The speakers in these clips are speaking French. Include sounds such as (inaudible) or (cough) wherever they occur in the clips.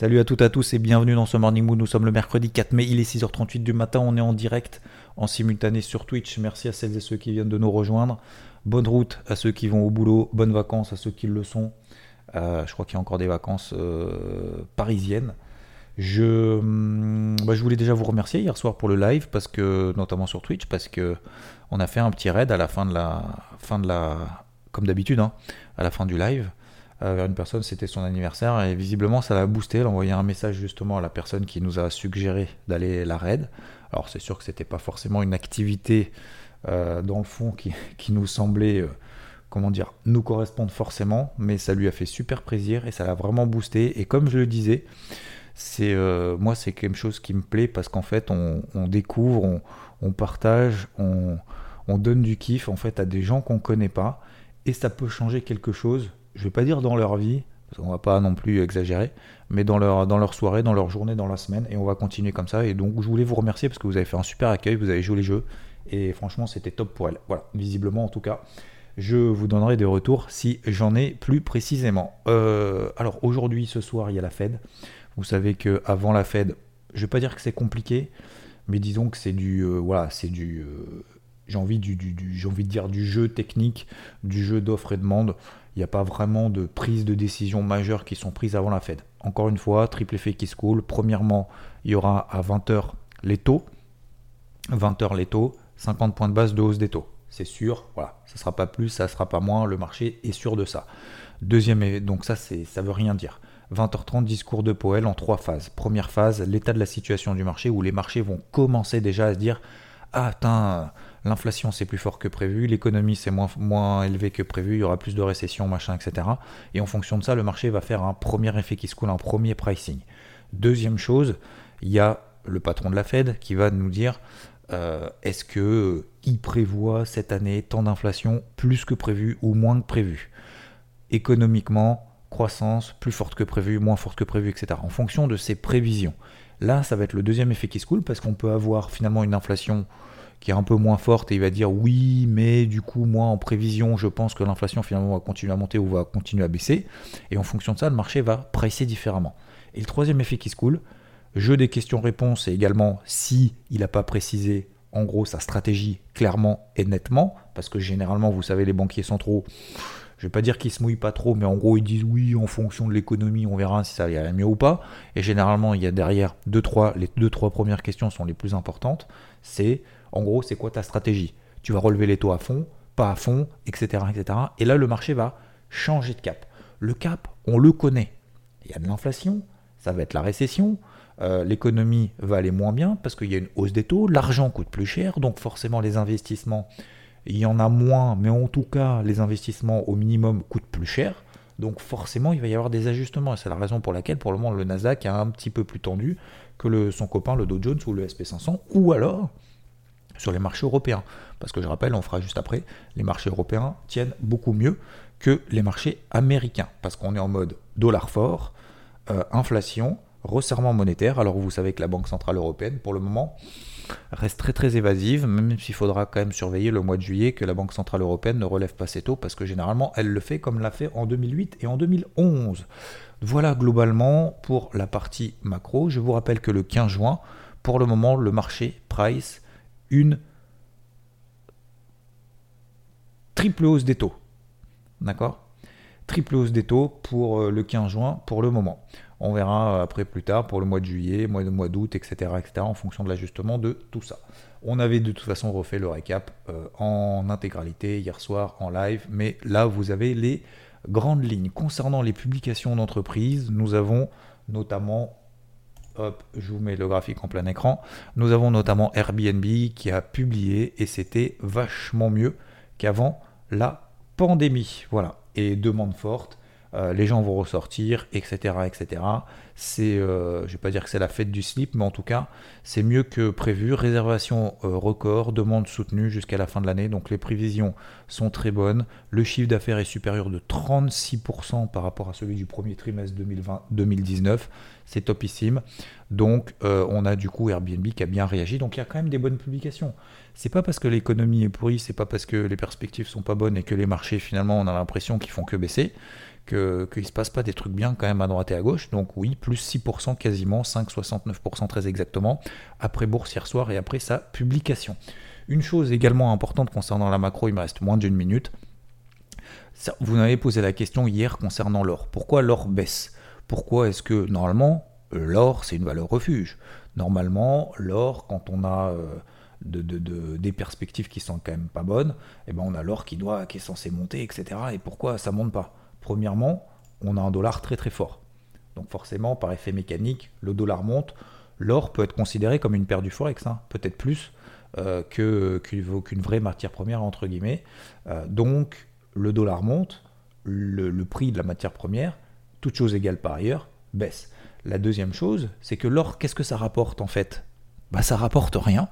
Salut à toutes et à tous et bienvenue dans ce Morning Mood. Nous sommes le mercredi 4 mai, il est 6h38 du matin, on est en direct, en simultané sur Twitch. Merci à celles et ceux qui viennent de nous rejoindre. Bonne route à ceux qui vont au boulot, bonnes vacances à ceux qui le sont. Euh, je crois qu'il y a encore des vacances euh, parisiennes. Je, hum, bah, je voulais déjà vous remercier hier soir pour le live, parce que, notamment sur Twitch, parce que on a fait un petit raid à la fin de la, fin de la comme d'habitude, hein, à la fin du live, vers une personne, c'était son anniversaire, et visiblement ça l'a boosté, elle a un message justement à la personne qui nous a suggéré d'aller la raid. Alors c'est sûr que c'était pas forcément une activité dans le fond qui, nous semblait comment dire, nous correspondre forcément, mais ça lui a fait super plaisir et ça l'a vraiment boosté. Et comme je le disais, c'est euh, moi c'est quelque chose qui me plaît parce qu'en fait on, découvre, on, partage, on, donne du kiff en fait à des gens qu'on connaît pas et ça peut changer quelque chose. Je vais pas dire dans leur vie, parce qu'on va pas non plus exagérer, mais dans leur, dans leur soirée, dans leur journée, dans la semaine, et on va continuer comme ça. Et donc je voulais vous remercier parce que vous avez fait un super accueil, vous avez joué les jeux, et franchement c'était top pour elle. Voilà, visiblement en tout cas. Je vous donnerai des retours si j'en ai plus précisément. Euh, alors aujourd'hui, ce soir, il y a la Fed. Vous savez que avant la Fed, je ne vais pas dire que c'est compliqué, mais disons que c'est du, euh, voilà, c'est du, euh, j'ai envie de dire du jeu technique, du jeu d'offre et demande. Il n'y a pas vraiment de prise de décision majeure qui sont prises avant la Fed. Encore une fois, triple effet qui se coule. Premièrement, il y aura à 20h les taux. 20h les taux, 50 points de base de hausse des taux c'est sûr, voilà, ça sera pas plus, ça sera pas moins, le marché est sûr de ça. Deuxième, donc ça, ça veut rien dire. 20h30, discours de Powell en trois phases. Première phase, l'état de la situation du marché, où les marchés vont commencer déjà à se dire Ah, putain, l'inflation c'est plus fort que prévu, l'économie c'est moins, élevé que prévu, il y aura plus de récession, machin, etc. Et en fonction de ça, le marché va faire un premier effet qui se coule, un premier pricing. Deuxième chose, il y a le patron de la Fed qui va nous dire euh, est-ce que euh, il prévoit cette année tant d'inflation plus que prévu ou moins que prévu? Économiquement, croissance plus forte que prévu, moins forte que prévu, etc. En fonction de ces prévisions. Là, ça va être le deuxième effet qui se coule parce qu'on peut avoir finalement une inflation qui est un peu moins forte et il va dire oui, mais du coup, moi en prévision, je pense que l'inflation finalement va continuer à monter ou va continuer à baisser. Et en fonction de ça, le marché va presser différemment. Et le troisième effet qui se coule, Jeu des questions-réponses et également si il n'a pas précisé en gros sa stratégie clairement et nettement, parce que généralement, vous savez, les banquiers centraux, je vais pas dire qu'ils se mouillent pas trop, mais en gros, ils disent oui, en fonction de l'économie, on verra si ça irait mieux ou pas. Et généralement, il y a derrière deux, trois, les deux, trois premières questions sont les plus importantes. C'est, en gros, c'est quoi ta stratégie? Tu vas relever les taux à fond, pas à fond, etc., etc. Et là, le marché va changer de cap. Le cap, on le connaît. Il y a de l'inflation, ça va être la récession, euh, l'économie va aller moins bien parce qu'il y a une hausse des taux, l'argent coûte plus cher, donc forcément les investissements, il y en a moins, mais en tout cas les investissements au minimum coûtent plus cher. Donc forcément, il va y avoir des ajustements. Et c'est la raison pour laquelle, pour le moment, le Nasdaq est un petit peu plus tendu que son copain, le Dow Jones ou le SP500, ou alors sur les marchés européens. Parce que je rappelle, on fera juste après, les marchés européens tiennent beaucoup mieux que les marchés américains. Parce qu'on est en mode dollar fort, euh, inflation, resserrement monétaire. Alors vous savez que la Banque Centrale Européenne, pour le moment, reste très très évasive, même s'il faudra quand même surveiller le mois de juillet que la Banque Centrale Européenne ne relève pas ses taux, parce que généralement elle le fait comme l'a fait en 2008 et en 2011. Voilà globalement pour la partie macro. Je vous rappelle que le 15 juin, pour le moment, le marché price une triple hausse des taux. D'accord? Triple hausse des taux pour euh, le 15 juin pour le moment. On verra euh, après plus tard pour le mois de juillet, mois de mois d'août, etc., etc., en fonction de l'ajustement de tout ça. On avait de toute façon refait le récap euh, en intégralité hier soir en live, mais là vous avez les grandes lignes. Concernant les publications d'entreprise, nous avons notamment Je vous mets le graphique en plein écran. Nous avons notamment Airbnb qui a publié et c'était vachement mieux qu'avant la pandémie. Voilà. Et demande forte euh, les gens vont ressortir, etc. etc. C'est, euh, je vais pas dire que c'est la fête du slip, mais en tout cas, c'est mieux que prévu. Réservation euh, record, demande soutenue jusqu'à la fin de l'année. Donc les prévisions sont très bonnes. Le chiffre d'affaires est supérieur de 36% par rapport à celui du premier trimestre 2020-2019. C'est topissime. Donc on a du coup Airbnb qui a bien réagi. Donc il y a quand même des bonnes publications. C'est pas parce que l'économie est pourrie, c'est pas parce que les perspectives sont pas bonnes et que les marchés finalement on a l'impression qu'ils font que baisser qu'il ne se passe pas des trucs bien quand même à droite et à gauche. Donc oui, plus 6% quasiment, 5,69% très exactement, après bourse hier soir et après sa publication. Une chose également importante concernant la macro, il me reste moins d'une minute. Vous m'avez posé la question hier concernant l'or. Pourquoi l'or baisse? Pourquoi est-ce que normalement l'or c'est une valeur refuge? Normalement l'or quand on a euh, des perspectives qui sont quand même pas bonnes, eh ben on a l'or qui doit qui est censé monter etc. Et pourquoi ça monte pas? Premièrement, on a un dollar très très fort. Donc forcément, par effet mécanique, le dollar monte. L'or peut être considéré comme une paire du forex, hein, peut-être plus euh, qu'une vraie matière première, entre guillemets. Euh, donc le dollar monte, le, prix de la matière première, toute chose égale par ailleurs, baisse. La deuxième chose, c'est que l'or, qu'est-ce que ça rapporte en fait? Bah, Ça rapporte rien,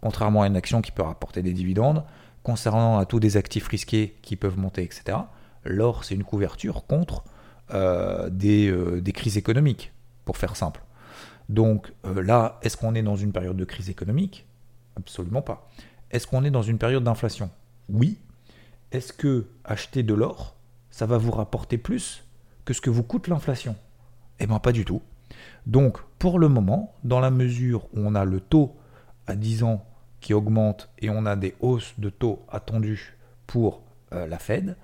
contrairement à une action qui peut rapporter des dividendes, concernant à tous des actifs risqués qui peuvent monter, etc l'or, c'est une couverture contre euh, euh, des, crises économiques, pour faire simple. Donc euh, là, est-ce qu'on est dans une période de crise économique? Absolument pas. Est-ce qu'on est dans une période d'inflation? Oui. Est-ce que acheter de l'or, ça va vous rapporter plus que ce que vous coûte l'inflation? Eh bien pas du tout. Donc pour le moment, dans la mesure où on a le taux à 10 ans qui augmente et on a des hausses de taux attendues pour la Fed,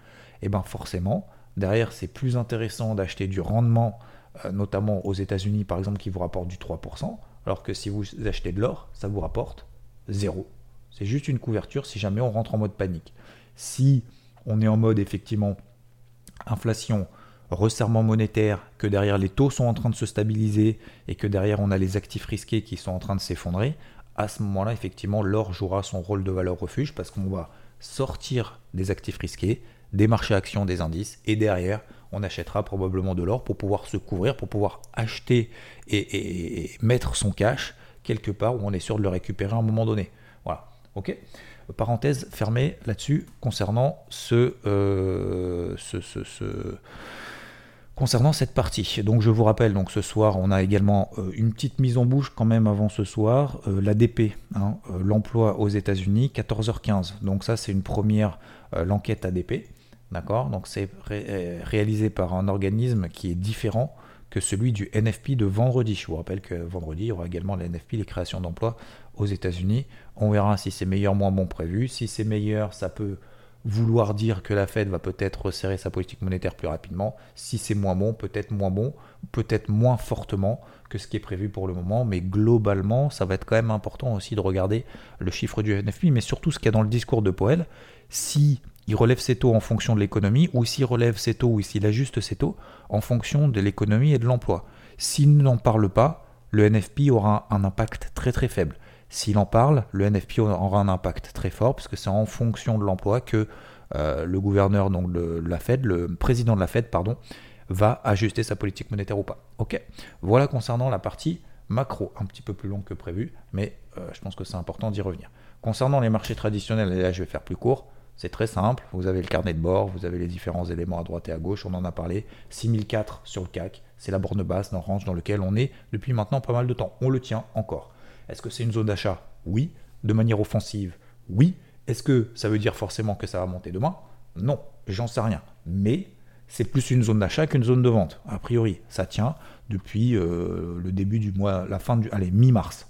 eh bien forcément, derrière, c'est plus intéressant d'acheter du rendement, euh, notamment aux États-Unis par exemple, qui vous rapporte du 3%, alors que si vous achetez de l'or, ça vous rapporte zéro. C'est juste une couverture si jamais on rentre en mode panique. Si on est en mode effectivement inflation, resserrement monétaire, que derrière les taux sont en train de se stabiliser et que derrière on a les actifs risqués qui sont en train de s'effondrer, à ce moment-là, effectivement, l'or jouera son rôle de valeur refuge parce qu'on va sortir des actifs risqués, des marchés actions, des indices, et derrière, on achètera probablement de l'or pour pouvoir se couvrir, pour pouvoir acheter et, mettre son cash quelque part où on est sûr de le récupérer à un moment donné. Voilà, ok? Parenthèse fermée là-dessus concernant ce, euh, ce, ce, concernant cette partie. Donc je vous rappelle, donc ce soir, on a également euh, une petite mise en bouche quand même avant ce soir, euh, l'ADP, hein, l'emploi aux États-Unis, 14h15. Donc ça, c'est une première, l'enquête ADP. D'accord? Donc c'est euh, réalisé par un organisme qui est différent que celui du NFP de vendredi. Je vous rappelle que vendredi, il y aura également le NFP, les créations d'emplois aux États-Unis. On verra si c'est meilleur, moins bon prévu. Si c'est meilleur, ça peut vouloir dire que la Fed va peut-être resserrer sa politique monétaire plus rapidement. Si c'est moins bon, peut-être moins bon, peut-être moins fortement que ce qui est prévu pour le moment. Mais globalement, ça va être quand même important aussi de regarder le chiffre du NFP, mais surtout ce qu'il y a dans le discours de Powell. Si il relève ses taux en fonction de l'économie, ou s'il relève ses taux ou s'il ajuste ses taux en fonction de l'économie et de l'emploi. S'il n'en parle pas, le NFP aura un impact très très faible. S'il en parle, le NFP aura un impact très fort, puisque c'est en fonction de l'emploi que euh, le gouverneur donc de la Fed, le président de la Fed, pardon, va ajuster sa politique monétaire ou pas. Ok. Voilà concernant la partie macro, un petit peu plus longue que prévu, mais euh, je pense que c'est important d'y revenir. Concernant les marchés traditionnels, et là je vais faire plus court, c'est très simple, vous avez le carnet de bord, vous avez les différents éléments à droite et à gauche, on en a parlé. 6004 sur le CAC, c'est la borne basse dans dans lequel on est depuis maintenant pas mal de temps. On le tient encore. Est-ce que c'est une zone d'achat? Oui. De manière offensive? Oui. Est-ce que ça veut dire forcément que ça va monter demain? Non, j'en sais rien. Mais c'est plus une zone d'achat qu'une zone de vente. A priori, ça tient depuis euh, le début du mois, la fin du, allez, mi-mars.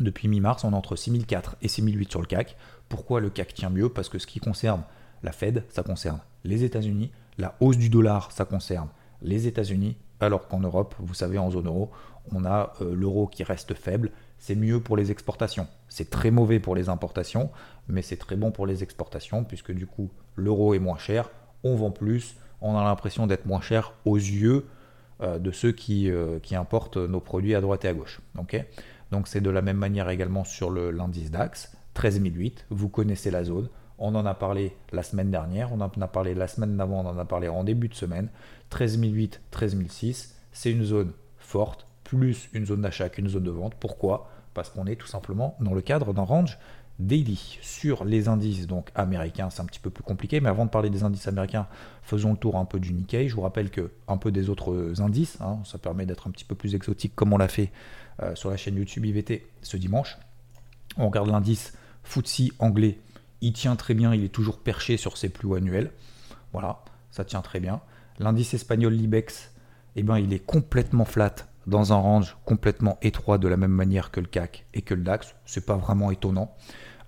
Depuis mi-mars, on est entre 6004 et 6008 sur le CAC. Pourquoi le CAC tient mieux Parce que ce qui concerne la Fed, ça concerne les États-Unis. La hausse du dollar, ça concerne les États-Unis. Alors qu'en Europe, vous savez, en zone euro, on a euh, l'euro qui reste faible. C'est mieux pour les exportations. C'est très mauvais pour les importations, mais c'est très bon pour les exportations, puisque du coup, l'euro est moins cher, on vend plus, on a l'impression d'être moins cher aux yeux euh, de ceux qui, euh, qui, importent nos produits à droite et à gauche. Donc c'est de la même manière également sur l'indice DAX. 13008, vous connaissez la zone. On en a parlé la semaine dernière, on en a parlé la semaine d'avant, on en a parlé en début de semaine. 13008, 13006, c'est une zone forte, plus une zone d'achat qu'une zone de vente. Pourquoi? Parce qu'on est tout simplement dans le cadre d'un range daily sur les indices donc américains, c'est un petit peu plus compliqué, mais avant de parler des indices américains, faisons le tour un peu du Nikkei. Je vous rappelle que un peu des autres indices, hein, ça permet d'être un petit peu plus exotique comme on l'a fait euh, sur la chaîne YouTube IVT ce dimanche. On regarde l'indice FTSE anglais, il tient très bien, il est toujours perché sur ses plus hauts annuels. Voilà, ça tient très bien. L'indice espagnol Libex, eh ben, il est complètement flat dans un range complètement étroit de la même manière que le CAC et que le DAX. C'est pas vraiment étonnant,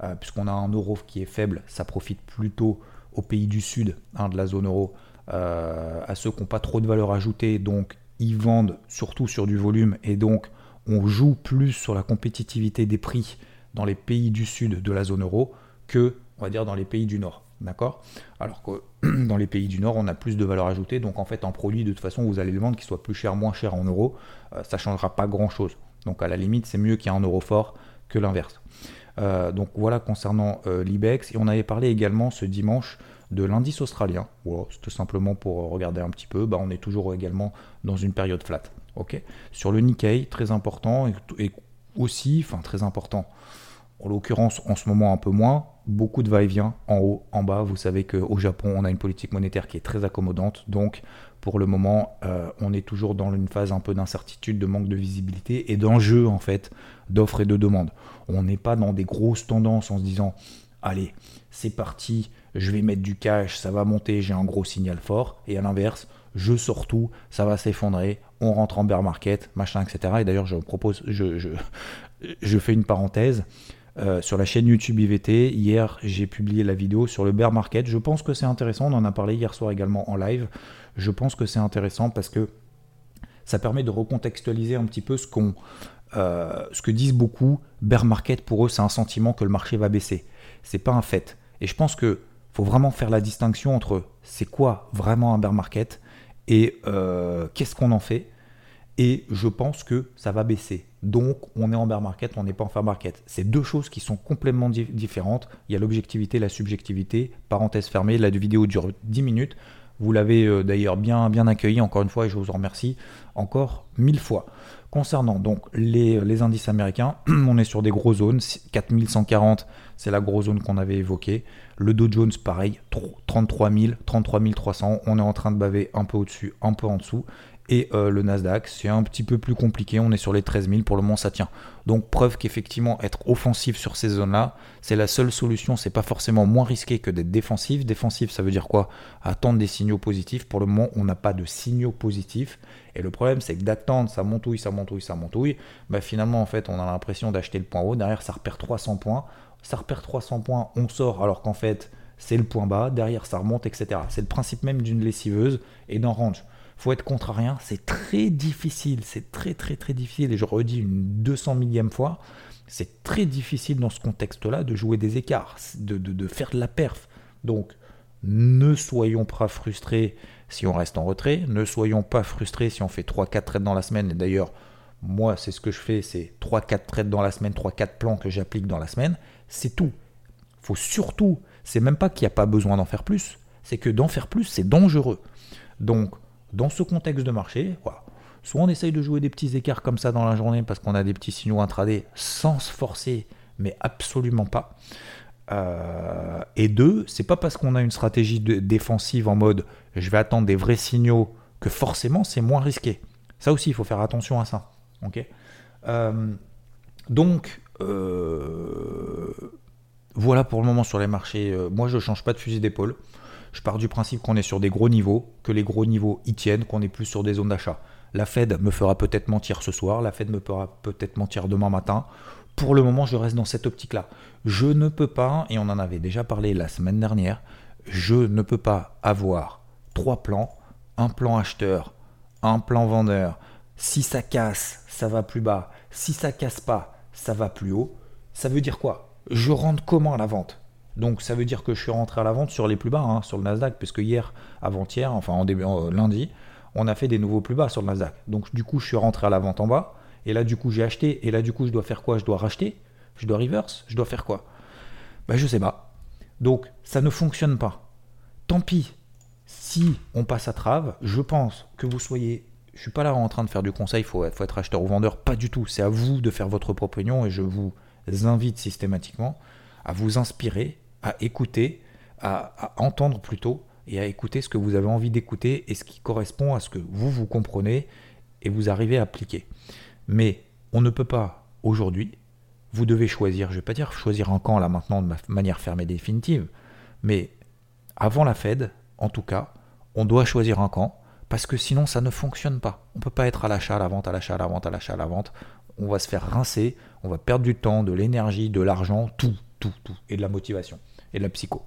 euh, puisqu'on a un euro qui est faible, ça profite plutôt aux pays du sud hein, de la zone euro, euh, à ceux qui n'ont pas trop de valeur ajoutée, donc ils vendent surtout sur du volume, et donc on joue plus sur la compétitivité des prix dans les pays du sud de la zone euro que, on va dire, dans les pays du nord. D'accord? Alors que (clears throat) dans les pays du Nord, on a plus de valeur ajoutée. Donc en fait, un produit, de toute façon, vous allez le vendre qu'il soit plus cher, moins cher en euros. Euh, ça ne changera pas grand-chose. Donc à la limite, c'est mieux qu'il y ait un euro fort que l'inverse. Euh, donc voilà concernant euh, l'IBEX. Et on avait parlé également ce dimanche de l'indice australien. Voilà, C'était simplement pour regarder un petit peu. Bah, on est toujours également dans une période flat. ok? Sur le Nikkei, très important. et aussi, enfin très important en l'occurrence en ce moment un peu moins, beaucoup de va-et-vient en haut, en bas. Vous savez qu'au Japon, on a une politique monétaire qui est très accommodante. Donc, pour le moment, euh, on est toujours dans une phase un peu d'incertitude, de manque de visibilité et d'enjeu, en fait, d'offres et de demandes. On n'est pas dans des grosses tendances en se disant, allez, c'est parti, je vais mettre du cash, ça va monter, j'ai un gros signal fort. Et à l'inverse, je sors tout, ça va s'effondrer, on rentre en bear market, machin, etc. Et d'ailleurs, je propose, je, je, je fais une parenthèse. Euh, sur la chaîne YouTube IVT. Hier, j'ai publié la vidéo sur le bear market. Je pense que c'est intéressant. On en a parlé hier soir également en live. Je pense que c'est intéressant parce que ça permet de recontextualiser un petit peu ce, qu'on, euh, ce que disent beaucoup. Bear market, pour eux, c'est un sentiment que le marché va baisser. C'est pas un fait. Et je pense que faut vraiment faire la distinction entre c'est quoi vraiment un bear market et euh, qu'est-ce qu'on en fait. Et je pense que ça va baisser. Donc, on est en bear market, on n'est pas en fair market. C'est deux choses qui sont complètement différentes. Il y a l'objectivité, la subjectivité. Parenthèse fermée, la vidéo dure 10 minutes. Vous l'avez euh, d'ailleurs bien, bien accueilli encore une fois et je vous en remercie encore mille fois. Concernant donc les, les indices américains, (clears throat) on est sur des gros zones. 4140, c'est la grosse zone qu'on avait évoquée. Le Dow Jones, pareil, 33 000, 33 300. On est en train de baver un peu au-dessus, un peu en dessous. Et euh, le Nasdaq, c'est un petit peu plus compliqué. On est sur les 13 000. Pour le moment, ça tient. Donc, preuve qu'effectivement, être offensif sur ces zones-là, c'est la seule solution. C'est pas forcément moins risqué que d'être défensif. Défensif, ça veut dire quoi? Attendre des signaux positifs. Pour le moment, on n'a pas de signaux positifs. Et le problème, c'est que d'attendre, ça montouille, ça montouille, ça montouille. Bah, finalement, en fait, on a l'impression d'acheter le point haut. Derrière, ça repère 300 points. Ça repère 300 points, on sort alors qu'en fait, c'est le point bas. Derrière, ça remonte, etc. C'est le principe même d'une lessiveuse et d'un range faut être contrarien, c'est très difficile, c'est très très très difficile, et je redis une 200 millième fois, c'est très difficile dans ce contexte-là de jouer des écarts, de, de, faire de la perf. Donc, ne soyons pas frustrés si on reste en retrait, ne soyons pas frustrés si on fait 3-4 trades dans la semaine, et d'ailleurs, moi, c'est ce que je fais, c'est 3-4 trades dans la semaine, 3-4 plans que j'applique dans la semaine, c'est tout. faut surtout, c'est même pas qu'il n'y a pas besoin d'en faire plus, c'est que d'en faire plus, c'est dangereux. Donc, dans ce contexte de marché, soit on essaye de jouer des petits écarts comme ça dans la journée parce qu'on a des petits signaux intraday sans se forcer, mais absolument pas. Euh, et deux, c'est pas parce qu'on a une stratégie défensive en mode je vais attendre des vrais signaux que forcément c'est moins risqué. Ça aussi, il faut faire attention à ça. euh, donc, euh, voilà pour le moment sur les marchés. moi, je change pas de fusil d'épaule. Je pars du principe qu'on est sur des gros niveaux, que les gros niveaux y tiennent, qu'on est plus sur des zones d'achat. La Fed me fera peut-être mentir ce soir, la Fed me fera peut-être mentir demain matin. Pour le moment, je reste dans cette optique-là. Je ne peux pas, et on en avait déjà parlé la semaine dernière, je ne peux pas avoir trois plans, un plan acheteur, un plan vendeur. Si ça casse, ça va plus bas. Si ça casse pas, ça va plus haut. Ça veut dire quoi? Je rentre comment à la vente? Donc ça veut dire que je suis rentré à la vente sur les plus bas, hein, sur le Nasdaq, puisque hier, avant-hier, enfin en début euh, lundi, on a fait des nouveaux plus bas sur le Nasdaq. Donc du coup, je suis rentré à la vente en bas, et là du coup j'ai acheté, et là du coup je dois faire quoi? Je dois racheter? Je dois reverse? Je dois faire quoi? Ben je sais pas. Donc ça ne fonctionne pas. Tant pis. Si on passe à trave, je pense que vous soyez je suis pas là en train de faire du conseil, il faut, être acheteur ou vendeur, pas du tout. C'est à vous de faire votre propre opinion et je vous invite systématiquement à vous inspirer, à écouter, à, entendre plutôt et à écouter ce que vous avez envie d'écouter et ce qui correspond à ce que vous vous comprenez et vous arrivez à appliquer. Mais on ne peut pas aujourd'hui, vous devez choisir, je ne vais pas dire choisir un camp là maintenant de manière ferme et définitive, mais avant la Fed, en tout cas, on doit choisir un camp parce que sinon ça ne fonctionne pas. On ne peut pas être à l'achat, à la vente, à l'achat, à la vente, à l'achat, à la vente. On va se faire rincer, on va perdre du temps, de l'énergie, de l'argent, tout, tout, tout, et de la motivation, et la psycho.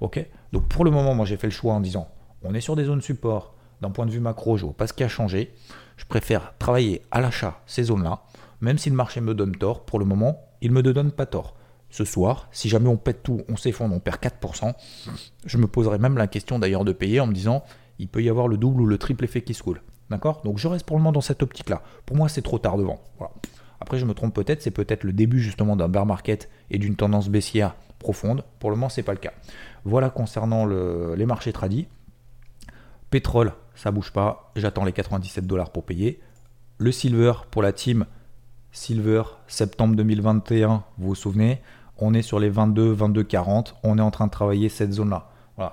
Ok? Donc pour le moment, moi j'ai fait le choix en disant, on est sur des zones support, d'un point de vue macro, je vois pas ce qui a changé. Je préfère travailler à l'achat ces zones-là, même si le marché me donne tort, pour le moment, il me donne pas tort. Ce soir, si jamais on pète tout, on s'effondre, on perd 4%, je me poserai même la question d'ailleurs de payer en me disant il peut y avoir le double ou le triple effet qui se coule. D'accord? Donc je reste pour le moment dans cette optique-là. Pour moi, c'est trop tard devant. Après, je me trompe peut-être, c'est peut-être le début justement d'un bear market et d'une tendance baissière profonde. Pour le moment, c'est pas le cas. Voilà concernant les marchés tradis. Pétrole, ça bouge pas. J'attends les 97 dollars pour payer. Le silver pour la team silver septembre 2021, vous vous souvenez, on est sur les 22, 22, 40. On est en train de travailler cette zone-là.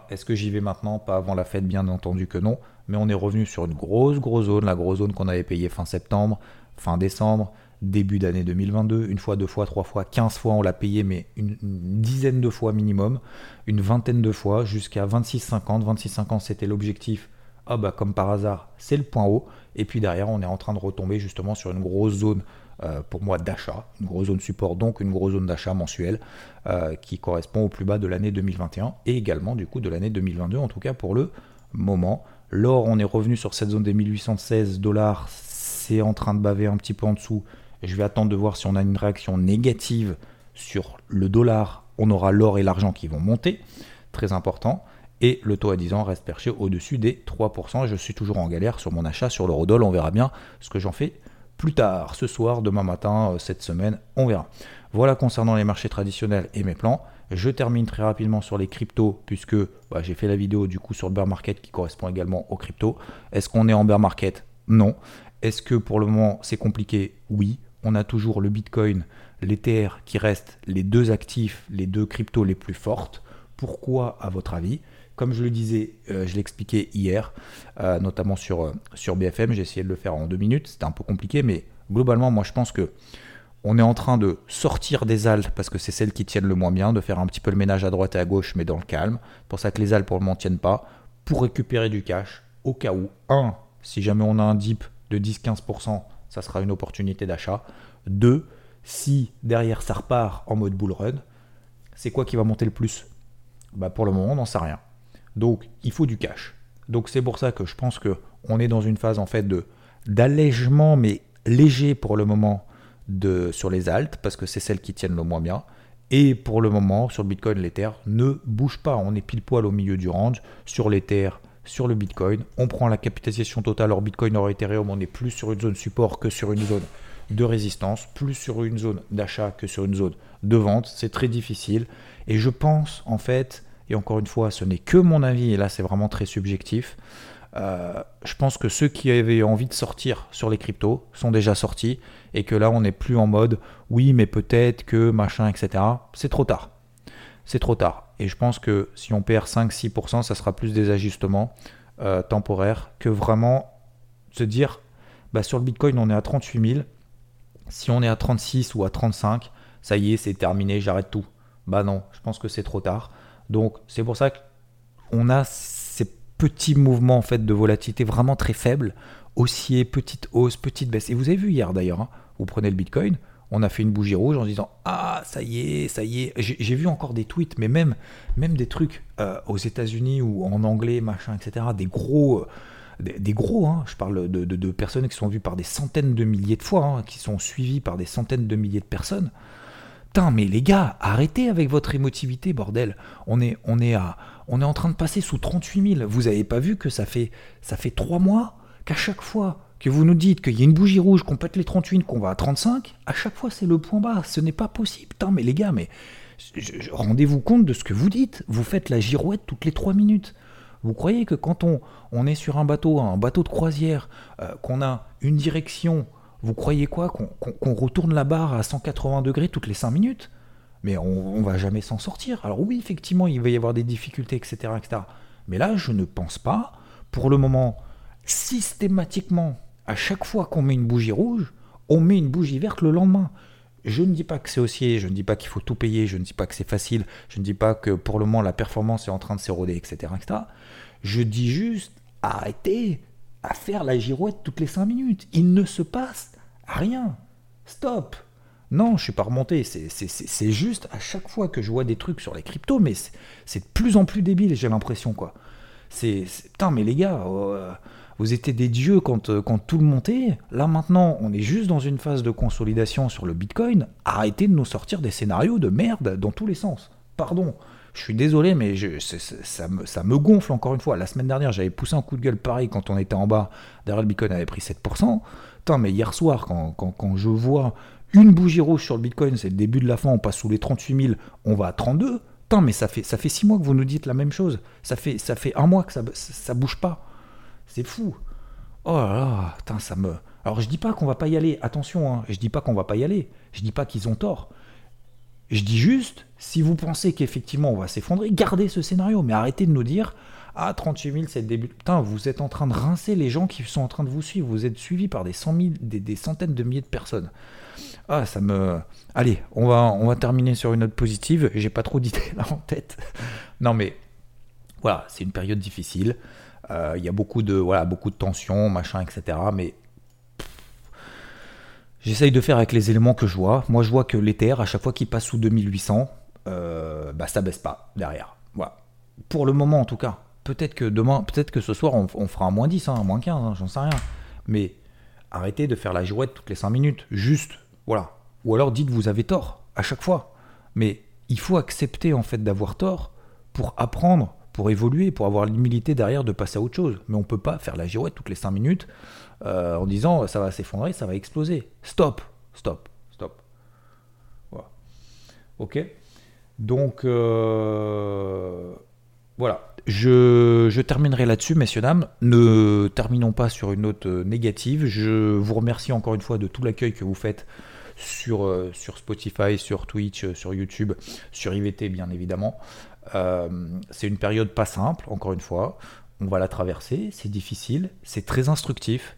Est-ce que j'y vais maintenant? Pas avant la fête, bien entendu que non. Mais on est revenu sur une grosse, grosse zone, la grosse zone qu'on avait payée fin septembre, fin décembre, début d'année 2022. Une fois, deux fois, trois fois, quinze fois, on l'a payé, mais une, dizaine de fois minimum, une vingtaine de fois, jusqu'à 26,50. 26,50, c'était l'objectif. Ah bah comme par hasard, c'est le point haut. Et puis derrière, on est en train de retomber justement sur une grosse zone euh, pour moi d'achat, une grosse zone support, donc une grosse zone d'achat mensuelle euh, qui correspond au plus bas de l'année 2021 et également du coup de l'année 2022, en tout cas pour le moment. L'or, on est revenu sur cette zone des 1816 dollars, c'est en train de baver un petit peu en dessous. Je vais attendre de voir si on a une réaction négative sur le dollar. On aura l'or et l'argent qui vont monter, très important. Et le taux à 10 ans reste perché au-dessus des 3%. Je suis toujours en galère sur mon achat sur l'eurodoll. On verra bien ce que j'en fais plus tard, ce soir, demain matin, euh, cette semaine, on verra. Voilà concernant les marchés traditionnels et mes plans. Je termine très rapidement sur les cryptos puisque bah, j'ai fait la vidéo du coup sur le bear market qui correspond également aux cryptos. Est-ce qu'on est en bear market? Non. Est-ce que pour le moment c'est compliqué? Oui. On a toujours le Bitcoin, l'Ether qui restent les deux actifs, les deux cryptos les plus fortes. Pourquoi à votre avis? Comme je le disais, euh, je l'expliquais hier, euh, notamment sur, euh, BFM, j'ai essayé de le faire en deux minutes, c'était un peu compliqué, mais globalement, moi je pense que on est en train de sortir des Alpes parce que c'est celles qui tiennent le moins bien, de faire un petit peu le ménage à droite et à gauche, mais dans le calme. C'est pour ça que les Alpes pour le moment tiennent pas, pour récupérer du cash, au cas où, un, si jamais on a un dip de 10-15%, ça sera une opportunité d'achat. Deux, si derrière ça repart en mode bull run, c'est quoi qui va monter le plus? Bah Pour le moment, on n'en sait rien. Donc il faut du cash. Donc c'est pour ça que je pense que on est dans une phase en fait d'allègement mais léger pour le moment de sur les altes parce que c'est celles qui tiennent le moins bien. Et pour le moment sur le Bitcoin, l'Ether ne bouge pas. On est pile poil au milieu du range sur l'Ether, sur le Bitcoin. On prend la capitalisation totale hors Bitcoin, hors Ethereum. On est plus sur une zone support que sur une zone de résistance, plus sur une zone d'achat que sur une zone de vente. C'est très difficile. Et je pense en fait et encore une fois, ce n'est que mon avis, et là c'est vraiment très subjectif. Euh, je pense que ceux qui avaient envie de sortir sur les cryptos sont déjà sortis et que là on n'est plus en mode oui mais peut-être que machin etc. C'est trop tard. C'est trop tard. Et je pense que si on perd 5-6%, ça sera plus des ajustements euh, temporaires que vraiment se dire bah, sur le Bitcoin on est à 38 000. Si on est à 36 ou à 35, ça y est, c'est terminé, j'arrête tout. Bah non, je pense que c'est trop tard. Donc c'est pour ça qu'on a ces petits mouvements en de volatilité vraiment très faibles, haussier, petite hausse, petite baisse. Et vous avez vu hier d'ailleurs, hein, vous prenez le Bitcoin, on a fait une bougie rouge en disant ah ça y est, ça y est. J'ai vu encore des tweets, mais même même des trucs euh, aux États-Unis ou en anglais machin etc. Des gros euh, des, gros, hein, je parle de, personnes qui sont vues par des centaines de milliers de fois, hein, qui sont suivies par des centaines de milliers de personnes. Putain, mais les gars, arrêtez avec votre émotivité, bordel. On est, on est, à, on est en train de passer sous 38 000. Vous n'avez pas vu que ça fait, ça fait 3 mois qu'à chaque fois que vous nous dites qu'il y a une bougie rouge, qu'on pète les 38, qu'on va à 35, à chaque fois c'est le point bas. Ce n'est pas possible. Putain, mais les gars, mais rendez-vous compte de ce que vous dites. Vous faites la girouette toutes les 3 minutes. Vous croyez que quand on, on est sur un bateau, un bateau de croisière, euh, qu'on a une direction, vous croyez quoi Qu'on retourne la barre à 180 degrés toutes les 5 minutes? Mais on, ne va jamais s'en sortir. Alors oui, effectivement, il va y avoir des difficultés, etc., etc. Mais là, je ne pense pas, pour le moment, systématiquement, à chaque fois qu'on met une bougie rouge, on met une bougie verte le lendemain. Je ne dis pas que c'est haussier, je ne dis pas qu'il faut tout payer, je ne dis pas que c'est facile, je ne dis pas que pour le moment la performance est en train de s'éroder, etc., etc. Je dis juste, arrêtez à faire la girouette toutes les 5 minutes. Il ne se passe rien. Stop. Non, je suis pas remonté. C'est juste à chaque fois que je vois des trucs sur les cryptos, mais c'est de plus en plus débile, j'ai l'impression, quoi. C'est. Putain, mais les gars, euh, vous étiez des dieux quand, euh, tout le montait. Là maintenant, on est juste dans une phase de consolidation sur le Bitcoin. Arrêtez de nous sortir des scénarios de merde dans tous les sens. Pardon. Je suis désolé, mais ça, me, gonfle encore une fois. La semaine dernière, j'avais poussé un coup de gueule pareil quand on était en bas. Derrière le Bitcoin avait pris 7%. Putain, mais hier soir, quand, je vois une bougie rouge sur le Bitcoin, c'est le début de la fin, on passe sous les 38 000, on va à 32. Putain, mais ça fait, ça fait 6 mois que vous nous dites la même chose. Ça fait, ça fait un mois que ça, ça bouge pas. C'est fou. Oh là là, ça me. Alors je dis pas qu'on va pas y aller, attention, hein, je dis pas qu'on va pas y aller, je dis pas qu'ils ont tort. Je dis juste, si vous pensez qu'effectivement on va s'effondrer, gardez ce scénario, mais arrêtez de nous dire Ah, 38 000, c'est le début. Putain, vous êtes en train de rincer les gens qui sont en train de vous suivre. Vous êtes suivis par des, des, centaines de milliers de personnes. Ah, ça me. Allez, on va, on va terminer sur une note positive. J'ai pas trop d'idées là en tête. Non, mais voilà, c'est une période difficile. Euh, il y a beaucoup de, voilà, beaucoup de tensions, machin, etc. Mais j'essaye de faire avec les éléments que je vois. Moi, je vois que l'Ether, à chaque fois qu'il passe sous 2800, euh, bah, ça baisse pas derrière. Voilà. Pour le moment, en tout cas. Peut-être que demain, peut-être que ce soir, on, fera un moins 10, hein, un moins 15, hein, j'en sais rien. Mais arrêtez de faire la jouette toutes les 5 minutes. Juste, voilà. Ou alors dites vous avez tort à chaque fois. Mais il faut accepter en fait d'avoir tort pour apprendre pour évoluer, pour avoir l'humilité derrière de passer à autre chose. Mais on ne peut pas faire la girouette toutes les 5 minutes euh, en disant ça va s'effondrer, ça va exploser. Stop, stop, stop. Voilà. Ok Donc, euh, voilà. Je, terminerai là-dessus, messieurs, dames. Ne terminons pas sur une note négative. Je vous remercie encore une fois de tout l'accueil que vous faites sur, euh, sur Spotify, sur Twitch, sur YouTube, sur IVT, bien évidemment. Euh, c'est une période pas simple, encore une fois. On va la traverser, c'est difficile, c'est très instructif.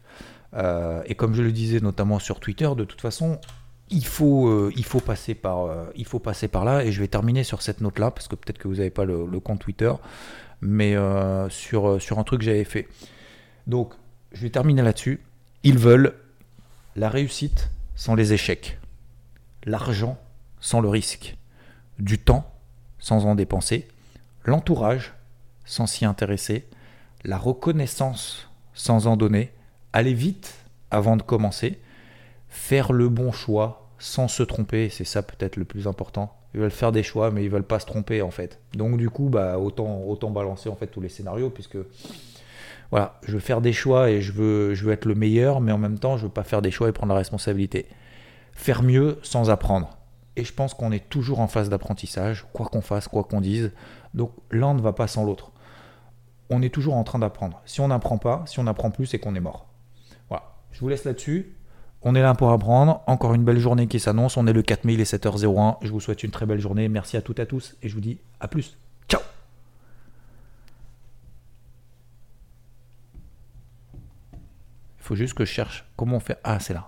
Euh, et comme je le disais notamment sur Twitter, de toute façon, il faut, euh, il faut, passer, par, il faut passer par là. Et je vais terminer sur cette note-là, parce que peut-être que vous n'avez pas le, compte Twitter, mais sur, sur un truc que j'avais fait. Donc, je vais terminer là-dessus. Ils veulent la réussite sans les échecs, l'argent sans le risque, du temps sans en dépenser, l'entourage sans s'y intéresser, la reconnaissance sans en donner, aller vite avant de commencer, faire le bon choix sans se tromper, c'est ça peut-être le plus important. Ils veulent faire des choix, mais ils veulent pas se tromper en fait. Donc du coup, bah autant autant balancer en fait tous les scénarios puisque voilà, je veux faire des choix et je veux je veux être le meilleur, mais en même temps, je veux pas faire des choix et prendre la responsabilité. Faire mieux sans apprendre. Et je pense qu'on est toujours en phase d'apprentissage, quoi qu'on fasse, quoi qu'on dise. Donc l'un ne va pas sans l'autre. On est toujours en train d'apprendre. Si on n'apprend pas, si on n'apprend plus, c'est qu'on est mort. Voilà. Je vous laisse là-dessus. On est là pour apprendre. Encore une belle journée qui s'annonce. On est le 4 mai, il est 7h01. Je vous souhaite une très belle journée. Merci à toutes et à tous. Et je vous dis à plus. Ciao Il faut juste que je cherche comment on fait. Ah, c'est là.